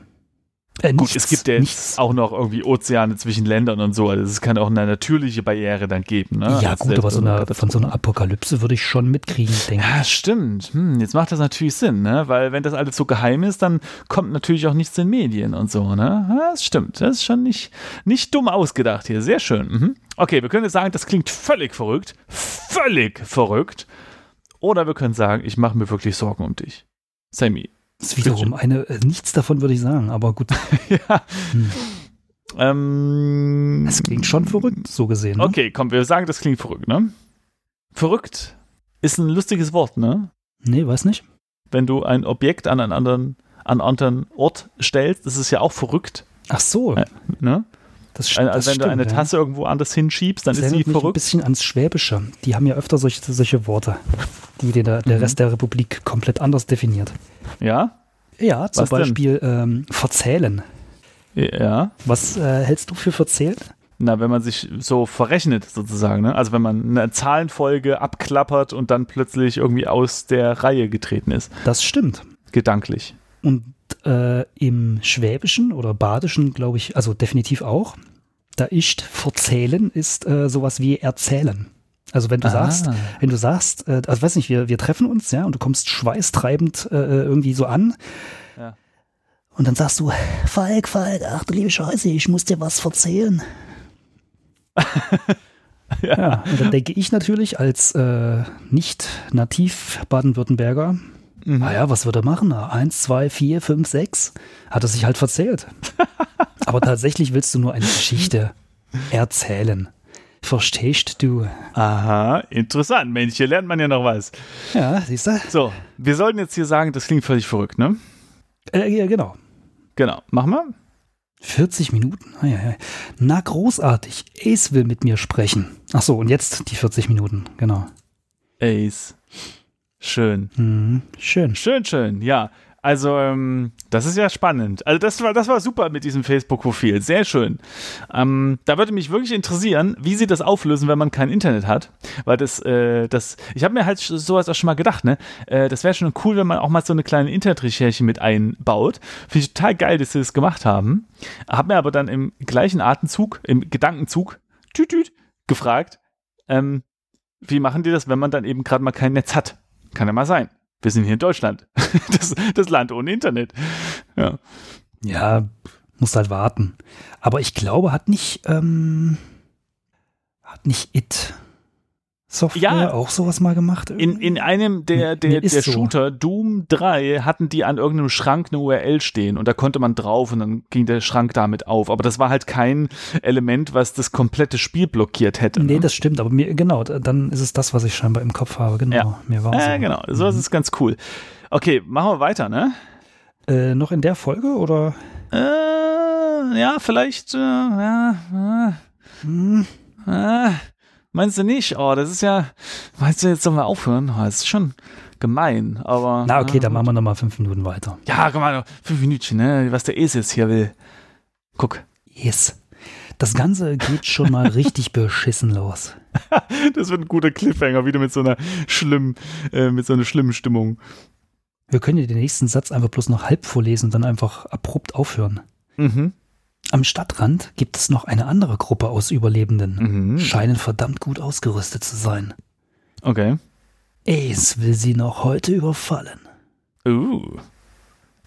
Äh, Gut, nichts, es gibt ja nichts. auch noch irgendwie Ozeane zwischen Ländern und so. Also es kann auch eine natürliche Barriere dann geben. Ne? Ja, gut, aber so eine, von so einer Apokalypse würde ich schon mitkriegen, denke Ja, stimmt. Hm, jetzt macht das natürlich Sinn, ne? Weil wenn das alles so geheim ist, dann kommt natürlich auch nichts in Medien und so, ne? Ja, das stimmt. Das ist schon nicht, nicht dumm ausgedacht hier. Sehr schön. Mhm. Okay, wir können jetzt sagen, das klingt völlig verrückt. Völlig verrückt. Oder wir können sagen, ich mache mir wirklich Sorgen um dich. Sammy. Das ist wiederum eine, äh, nichts davon würde ich sagen, aber gut, ja. Hm. Ähm, es klingt schon verrückt, so gesehen. Ne? Okay, komm, wir sagen, das klingt verrückt, ne? Verrückt ist ein lustiges Wort, ne? Nee, weiß nicht. Wenn du ein Objekt an einen anderen, an einen anderen Ort stellst, das ist ja auch verrückt, Ach so, Äh, ne? Das, Also, das wenn stimmt. du eine ja. Tasse irgendwo anders hinschiebst, dann das ist sie mich ein verrückt. bisschen ans Schwäbische. Die haben ja öfter solche, solche Worte, die den, der, der Mhm. Rest der Republik komplett anders definiert. Ja? Ja, zum Was? Beispiel ähm, verzählen. Ja. Was äh, hältst du für verzählt? na, wenn man sich so verrechnet sozusagen, ne? Also wenn man eine Zahlenfolge abklappert und dann plötzlich irgendwie aus der Reihe getreten ist. Das stimmt. Gedanklich. Und äh, im Schwäbischen oder Badischen, glaube ich, also definitiv auch, da ist verzählen ist äh, sowas wie erzählen. Also wenn du Ah. sagst, wenn du sagst, äh, also weiß nicht, wir, wir treffen uns, ja, und du kommst schweißtreibend äh, irgendwie so an. Ja. Und dann sagst du, Falk, Falk, ach du liebe Scheiße, ich muss dir was verzählen. ja. und dann denke ich natürlich als äh, nicht nativ Baden-Württemberger, Mhm. naja, was wird er machen? Na, Eins, zwei, vier, fünf, sechs. Hat er sich halt verzählt. Aber tatsächlich willst du nur eine Geschichte erzählen. Verstehst du? Aha, interessant. Mensch, hier lernt man ja noch was. Ja, siehst du? So, wir sollten jetzt hier sagen, das klingt völlig verrückt, ne? Äh, ja, genau. Genau. Machen wir? 40 Minuten. Ah, ja, ja. Na, großartig. Ace will mit mir sprechen. Ach so, und jetzt die 40 Minuten. Genau. Ace. Schön. Mhm. Schön. Schön, schön, ja. Also, ähm, das ist ja spannend. Also, das war, das war super mit diesem Facebook-Profil. Sehr schön. Ähm, da würde mich wirklich interessieren, wie sie das auflösen, wenn man kein Internet hat. Weil das, äh, das, ich habe mir halt sowas auch schon mal gedacht, ne? Äh, das wäre schon cool, wenn man auch mal so eine kleine Internetrecherche mit einbaut. Finde ich total geil, dass sie das gemacht haben. Hab mir aber dann im gleichen Atemzug, im Gedankenzug, tüt, tüt, gefragt, ähm, wie machen die das, wenn man dann eben gerade mal kein Netz hat? Kann ja mal sein. Wir sind hier in Deutschland. Das, das Land ohne Internet. Ja. Ja, musst halt warten. Aber ich glaube, hat nicht, ähm, hat nicht It Software Ja. auch sowas mal gemacht? In, in einem der, der, ist der so. Shooter, Doom 3, hatten die an irgendeinem Schrank eine URL stehen und da konnte man drauf und dann ging der Schrank damit auf. Aber das war halt kein Element, was das komplette Spiel blockiert hätte. Nee, ne? das stimmt, aber mir, genau, da- dann ist es das, was ich scheinbar im Kopf habe. Genau, Ja. mir war Ja, so. genau. So ist es ganz cool. Okay, machen wir weiter, ne? Äh, noch in der Folge oder? Äh, ja, vielleicht, äh, ja, Hm, äh, äh, meinst du nicht? Oh, das ist ja, meinst du, jetzt sollen wir aufhören? Oh, das ist schon gemein, aber. na, okay, ja, dann gut. machen wir noch mal fünf Minuten weiter. Ja, guck mal, fünf Minütchen, ne? Was der Es jetzt hier will. Guck. Yes. Das Ganze geht schon mal richtig beschissen los. Das wird ein guter Cliffhanger, wieder mit so einer schlimmen, äh, mit so einer schlimmen Stimmung. Wir können ja den nächsten Satz einfach bloß noch halb vorlesen und dann einfach abrupt aufhören. Mhm. Am Stadtrand gibt es noch eine andere Gruppe aus Überlebenden. Mhm. Scheinen verdammt gut ausgerüstet zu sein. Okay. Ace will sie noch heute überfallen. Uh.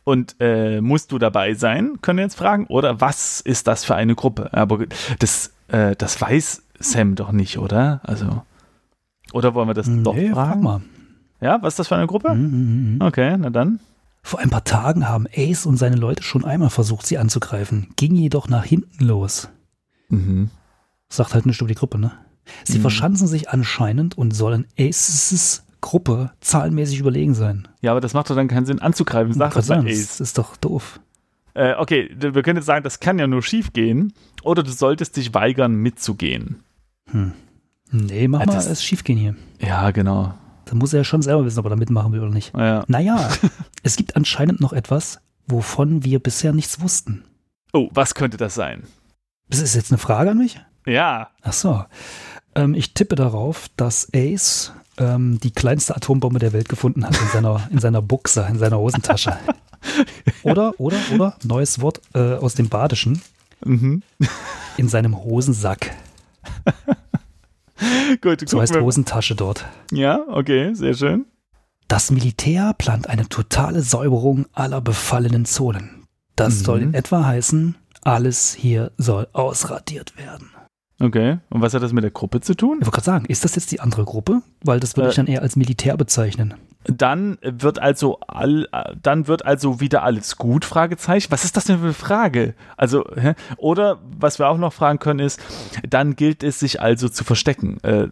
Und äh, musst du dabei sein, können wir jetzt fragen? Oder was ist das für eine Gruppe? Aber das, äh, das weiß Sam doch nicht, oder? Also. Oder wollen wir das doch Nee, frag fragen? mal. Ja, was ist das für eine Gruppe? Mhm, mhm, mhm. Okay, na dann. Vor ein paar Tagen haben Ace und seine Leute schon einmal versucht, sie anzugreifen, ging jedoch nach hinten los. Mhm. Sagt halt nicht über die Gruppe, ne? Sie Mhm. verschanzen sich anscheinend und sollen Aces Gruppe zahlenmäßig überlegen sein. Ja, aber das macht doch dann keinen Sinn anzugreifen. Sag das mal Ace. Das ist doch doof. Äh, okay, wir können jetzt sagen, das kann ja nur schief gehen. Oder du solltest dich weigern, mitzugehen. Hm. Nee, mach Ja, mal das- es schief gehen hier. Ja, genau. Da muss er ja schon selber wissen, ob er da mitmachen will oder nicht. Ja. Naja, es gibt anscheinend noch etwas, wovon wir bisher nichts wussten. Oh, was könnte das sein? Das ist jetzt eine Frage an mich? Ja. Ach so. Ähm, ich tippe darauf, dass Ace ähm, die kleinste Atombombe der Welt gefunden hat in seiner, in seiner Buchse, in seiner Hosentasche. Oder, oder, oder, neues Wort äh, aus dem Badischen, Mhm. in seinem Hosensack. Gut, So heißt wir- Hosentasche dort. Ja, okay, sehr schön. Das Militär plant eine totale Säuberung aller befallenen Zonen. Das Mhm. soll in etwa heißen, alles hier soll ausradiert werden. Okay. Und was hat das mit der Gruppe zu tun? Ich wollte gerade sagen, ist das jetzt die andere Gruppe? Weil das würde Äh, ich dann eher als Militär bezeichnen. Dann wird also all, dann wird also wieder alles gut? Fragezeichen. Was ist das denn für eine Frage? Also, hä? oder was wir auch noch fragen können ist, dann gilt es sich also zu verstecken. Äh,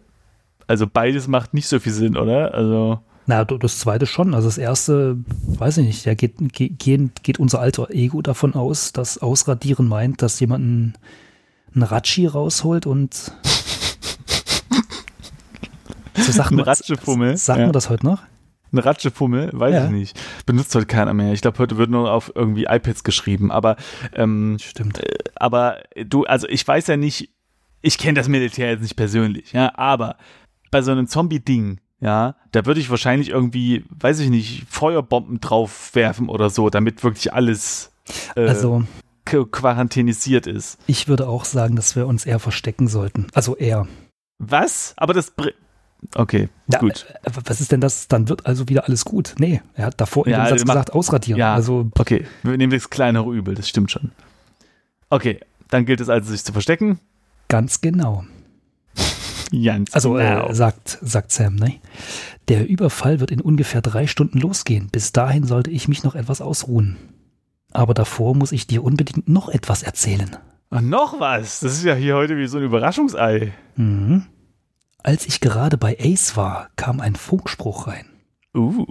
also beides macht nicht so viel Sinn, oder? Also, Na, das zweite schon. Also das erste, weiß ich nicht, da geht, geht, geht- unser alter Ego davon aus, dass Ausradieren meint, dass jemand einen, Ratschi rausholt und so sagt Ein man, Ratschefummel, Sagt ja. man das heute noch? eine Ratschefummel, weiß Ja. ich nicht. Benutzt heute keiner mehr. Ich glaube, heute wird nur auf irgendwie iPads geschrieben. Aber, ähm, Stimmt. aber du, also ich weiß ja nicht, ich kenne das Militär jetzt nicht persönlich, ja, aber bei so einem Zombie-Ding, ja, da würde ich wahrscheinlich irgendwie, weiß ich nicht, Feuerbomben drauf werfen oder so, damit wirklich alles äh, Also, quarantänisiert ist. ich würde auch sagen, dass wir uns eher verstecken sollten. Also eher. Was? Aber das. br- Okay, Ja, gut. äh, Was ist denn das? Dann wird also wieder alles gut. Nee, er hat davor in Ja, dem Satz wir machen- gesagt, ausradieren. Ja. Also, Okay, wir nehmen das kleinere Übel, das stimmt schon. Okay, dann gilt es also, sich zu verstecken. ganz genau. Ganz Also, genau. äh, sagt, sagt Sam, ne? Der Überfall wird in ungefähr drei Stunden losgehen. Bis dahin sollte ich mich noch etwas ausruhen. Aber davor muss ich dir unbedingt noch etwas erzählen. Ach, noch was? Das ist ja hier heute wie so ein Überraschungsei. Mhm. Als ich gerade bei Ace war, kam ein Funkspruch rein. Uh.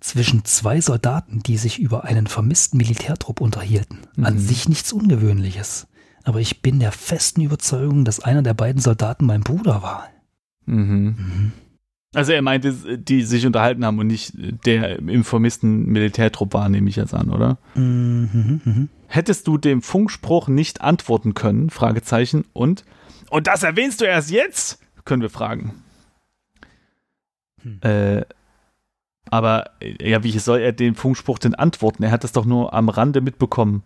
Zwischen zwei Soldaten, die sich über einen vermissten Militärtrupp unterhielten. An Mhm. sich nichts Ungewöhnliches. Aber ich bin der festen Überzeugung, dass einer der beiden Soldaten mein Bruder war. Mhm. Mhm. Also er meinte, die sich unterhalten haben und nicht der im vermissten Militärtrupp war, nehme ich jetzt an, oder? Mhm, mhm. Hättest du dem Funkspruch nicht antworten können? Fragezeichen. Und? Und das erwähnst du erst jetzt? Können wir fragen. Hm. Äh, aber ja, wie soll er den Funkspruch denn antworten? Er hat das doch nur am Rande mitbekommen.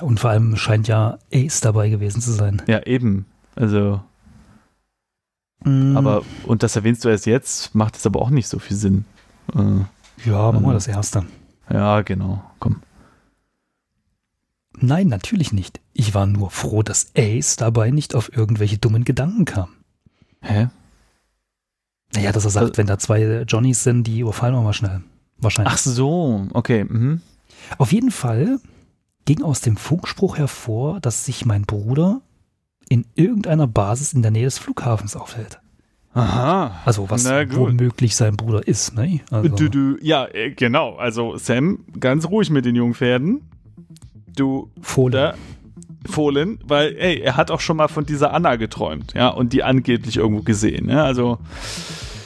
Und vor allem scheint ja Ace dabei gewesen zu sein. Ja, eben. Also, Mhm. aber, und das erwähnst du erst jetzt, macht es aber auch nicht so viel Sinn. Äh, Ja, machen wir Mhm. das erste. ja, genau. Komm. Nein, natürlich nicht. Ich war nur froh, dass Ace dabei nicht auf irgendwelche dummen Gedanken kam. Hä? Naja, dass er sagt, Also- wenn da zwei Johnnies sind, die überfallen wir mal schnell. Wahrscheinlich. Ach so, okay. Mhm. Auf jeden Fall ging aus dem Funkspruch hervor, dass sich mein Bruder in irgendeiner Basis in der Nähe des Flughafens aufhält. Aha. Also was womöglich sein Bruder ist, ne? Also, Du, du, ja, äh, genau. Also Sam, ganz ruhig mit den Jungpferden. Du, Fohlen. Fohlen, weil, ey, er hat auch schon mal von dieser Anna geträumt, ja, und die angeblich irgendwo gesehen, ja, also,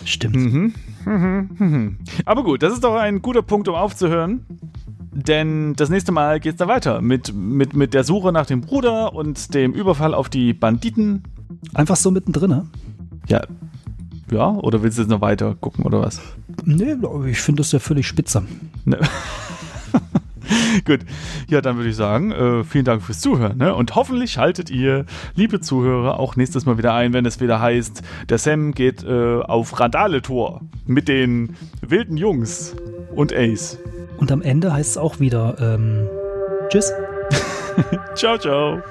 Stimmt. mhm, mhm, mhm. Aber gut, das ist doch ein guter Punkt, um aufzuhören. Denn das nächste Mal geht's da weiter mit, mit, mit der Suche nach dem Bruder und dem Überfall auf die Banditen. Einfach so mittendrin, ne? Ja. Ja, oder willst du jetzt noch weiter gucken oder was? Nee, ich finde das ja völlig spitze. Ne? Gut, ja, dann würde ich sagen, äh, vielen Dank fürs Zuhören. Ne? Und hoffentlich haltet ihr, liebe Zuhörer, auch nächstes Mal wieder ein, wenn es wieder heißt, der Sam geht äh, auf Randale-Tour mit den wilden Jungs und Ace. Und am Ende heißt es auch wieder, ähm, tschüss. Ciao, ciao.